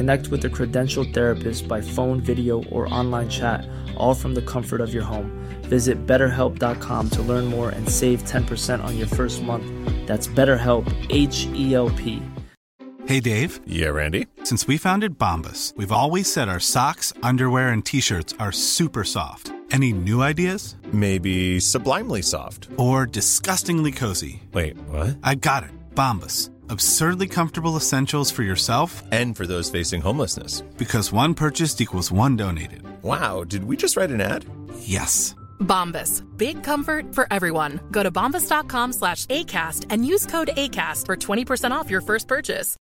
Connect with a credentialed therapist by phone, video, or online chat, all from the comfort of your home. Visit betterhelp.com to learn more and save 10% on your first month. That's BetterHelp, H E L P. Hey Dave. Yeah, Randy. Since we founded Bombus, we've always said our socks, underwear, and t shirts are super soft. Any new ideas? Maybe sublimely soft. Or disgustingly cozy. Wait, what? I got it. Bombus. Absurdly comfortable essentials for yourself And for those facing homelessness. because one purchased equals one donated. Wow, did we just write an ad? Yes. Bombas. Big comfort for everyone. Go to bombas.com slash ACAST and use code ACAST for 20% off your first purchase.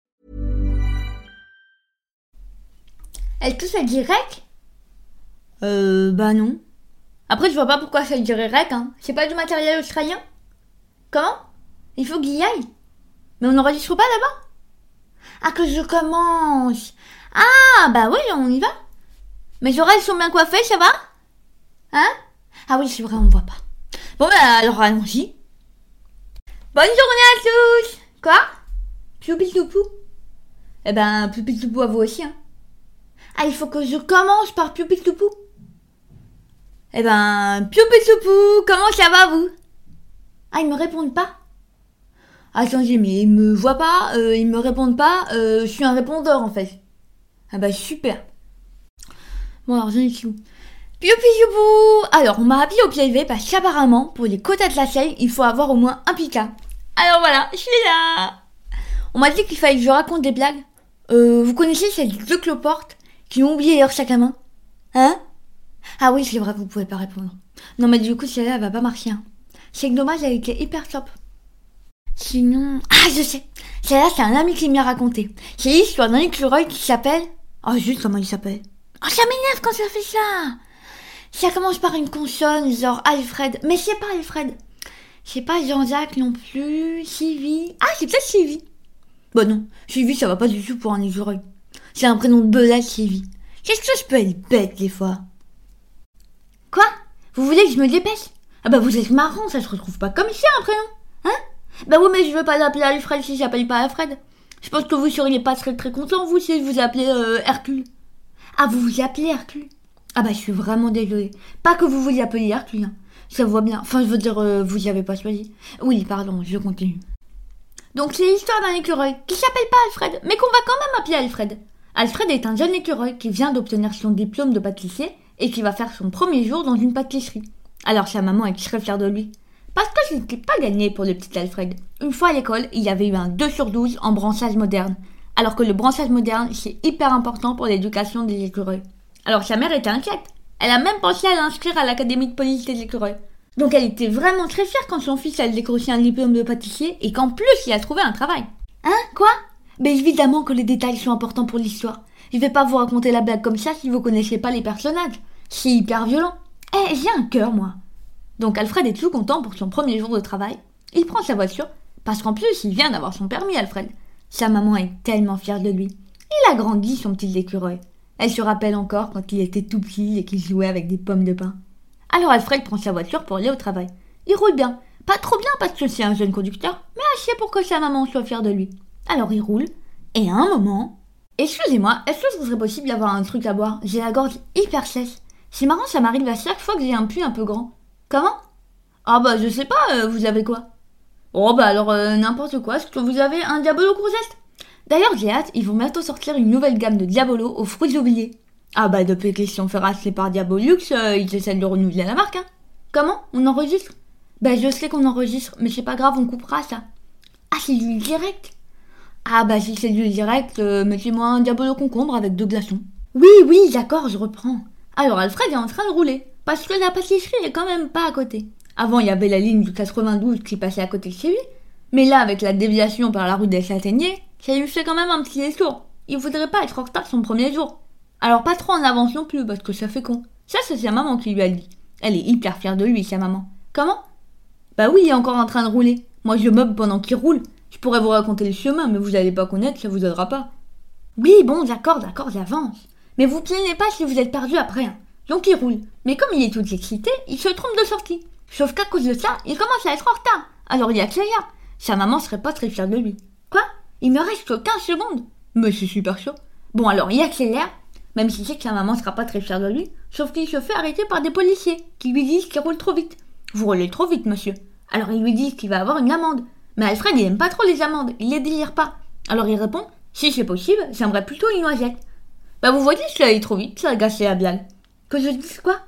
Est-ce que ça dit rec Euh, bah non. Après, je vois pas pourquoi ça dirait rec, hein. C'est pas du matériel australien Comment Il faut qu'il y aille Mais on n'enregistre pas là-bas Ah, que je commence Ah, bah oui, on y va. Mes oreilles sont bien coiffées, ça va? Hein? Ah oui, c'est vrai, on me voit pas. Bon, bah alors allons-y. Bonne journée à tous Quoi? Ploupi Eh ben, ploupi à vous aussi, hein. Ah, il faut que je commence par Toupou. Eh ben, Pioupi Toupou, comment ça va vous? Ah, ils me répondent pas. Attendez, mais ils me voient pas, euh, ils me répondent pas, euh, je suis un répondeur en fait. Ah bah super. Bon alors, j'en ai où Pioupi Toupou Alors, on m'a appelé au levé parce qu'apparemment, pour les quotas de la selle, il faut avoir au moins un pika. Alors voilà, je suis là On m'a dit qu'il fallait que je raconte des blagues. Euh, vous connaissez ces deux cloportes qui ont oublié leur sac Hein? Ah oui, c'est vrai vous pouvez pas répondre. Non mais du coup, celle-là, elle va pas marcher. Hein. C'est dommage, elle était hyper top. Sinon... Ah, je sais Celle-là, c'est un ami qui m'y a raconté. C'est l'histoire d'un écureuil qui s'appelle... Oh, juste comment il s'appelle Oh, ça m'énerve quand ça fait ça Ça commence par une consonne, genre Alfred. Mais c'est pas Alfred. C'est pas Jean-Jacques non plus. Sylvie. Ah, c'est peut-être Sylvie. Bah non, Sylvie, ça va pas du tout pour un écureuil. C'est un prénom de Sylvie. Qu'est-ce que je peux être bête des fois? Quoi? Vous voulez que je me dépêche? Ah bah vous êtes marrant, ça se retrouve pas comme ça un prénom. Bah oui, mais je veux pas l'appeler Alfred si j'appelle pas Alfred. Je pense que vous seriez pas très très content, vous, si je vous appelez euh, Hercule. Ah, vous vous appelez Hercule? Ah bah je suis vraiment désolée. Pas que vous vous appeliez Hercule, hein. Ça voit bien. Enfin, je veux dire, euh, vous y avez pas choisi. Oui, pardon, je continue. Donc c'est l'histoire d'un écureuil qui s'appelle pas Alfred, mais qu'on va quand même appeler Alfred. Alfred est un jeune écureuil qui vient d'obtenir son diplôme de pâtissier et qui va faire son premier jour dans une pâtisserie. Alors sa maman est très fière de lui. Parce que ce n'était pas gagné pour le petit Alfred. Une fois à l'école, il y avait eu un 2 sur 12 en branchage moderne. Alors que le branchage moderne, c'est hyper important pour l'éducation des écureuils. Alors sa mère était inquiète. Elle a même pensé à l'inscrire à l'académie de police des écureuils. Donc elle était vraiment très fière quand son fils a décroché un diplôme de pâtissier et qu'en plus il a trouvé un travail. Hein? Quoi? Mais évidemment que les détails sont importants pour l'histoire. Je vais pas vous raconter la blague comme ça si vous connaissez pas les personnages. C'est hyper violent. Eh, j'ai un cœur moi. Donc Alfred est tout content pour son premier jour de travail. Il prend sa voiture parce qu'en plus il vient d'avoir son permis Alfred. Sa maman est tellement fière de lui. Il a grandi son petit écureuil. Elle se rappelle encore quand il était tout petit et qu'il jouait avec des pommes de pin. Alors Alfred prend sa voiture pour aller au travail. Il roule bien. Pas trop bien parce que c'est un jeune conducteur, mais assez pour que sa maman soit fière de lui. Alors il roule, et à un moment... Excusez-moi, est-ce que ce serait possible d'avoir un truc à boire? J'ai la gorge hyper sèche. C'est marrant, ça m'arrive à chaque fois que j'ai un puits un peu grand. Comment? Ah bah je sais pas, euh, vous avez quoi? Oh bah alors euh, n'importe quoi, est-ce que vous avez un Diabolo courgette D'ailleurs j'ai hâte, ils vont bientôt sortir une nouvelle gamme de Diabolo aux fruits oubliés. Ah bah depuis qu'ils se sont fait racheter par Diabolux, euh, ils essaient de renouveler la marque hein. Comment? On enregistre? Ben je sais qu'on enregistre, mais c'est pas grave, on coupera ça. Ah, c'est du direct? Ah bah si c'est du direct, euh, mettez-moi un diabolo concombre avec deux glaçons. Oui, oui, d'accord, je reprends. Alors Alfred est en train de rouler, parce que la pâtisserie est quand même pas à côté. Avant, il y avait la ligne du 92 qui passait à côté de chez lui, mais là, avec la déviation par la rue des Châtaigniers, ça lui fait quand même un petit détour. Il voudrait pas être en retard son premier jour. Alors pas trop en avance non plus, parce que ça fait con. Ça, c'est sa maman qui lui a dit. Elle est hyper fière de lui, sa maman. Comment? Bah oui, il est encore en train de rouler. Moi, je meuble pendant qu'il roule. Je pourrais vous raconter le chemin, mais vous allez pas connaître, ça vous aidera pas. Oui, bon, d'accord, d'accord, j'avance. Mais vous plaignez pas si vous êtes perdu après. Hein. Donc il roule. Mais comme il est tout excité, il se trompe de sortie. Sauf qu'à cause de ça, il commence à être en retard. Alors il accélère. Sa maman serait pas très fière de lui. Quoi? Il me reste que 15 secondes Mais c'est super sûr. Bon alors il accélère, même s'il sait que sa maman sera pas très fière de lui, sauf qu'il se fait arrêter par des policiers qui lui disent qu'il roule trop vite. Vous roulez trop vite, monsieur. Alors ils lui disent qu'il va avoir une amende. Mais Alfred, il aime pas trop les amandes, il les délire pas. Alors il répond Si c'est possible, j'aimerais plutôt une noisette. Bah vous voyez, suis allé trop vite, ça a gâché la blague. Que je dise quoi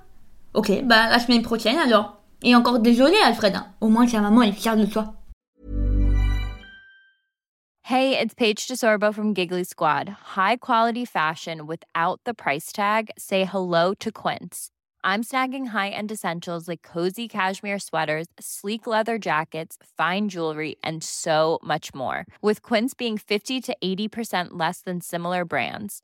Ok, bah la semaine prochaine alors. Et encore désolé, Alfred, au moins sa maman est fière de toi. Hey, it's Paige DeSorbo from Giggly Squad. High quality fashion without the price tag. Say hello to Quince. I'm snagging high-end essentials like cozy cashmere sweaters, sleek leather jackets, fine jewelry, and so much more. With Quince being 50 to 80% less than similar brands.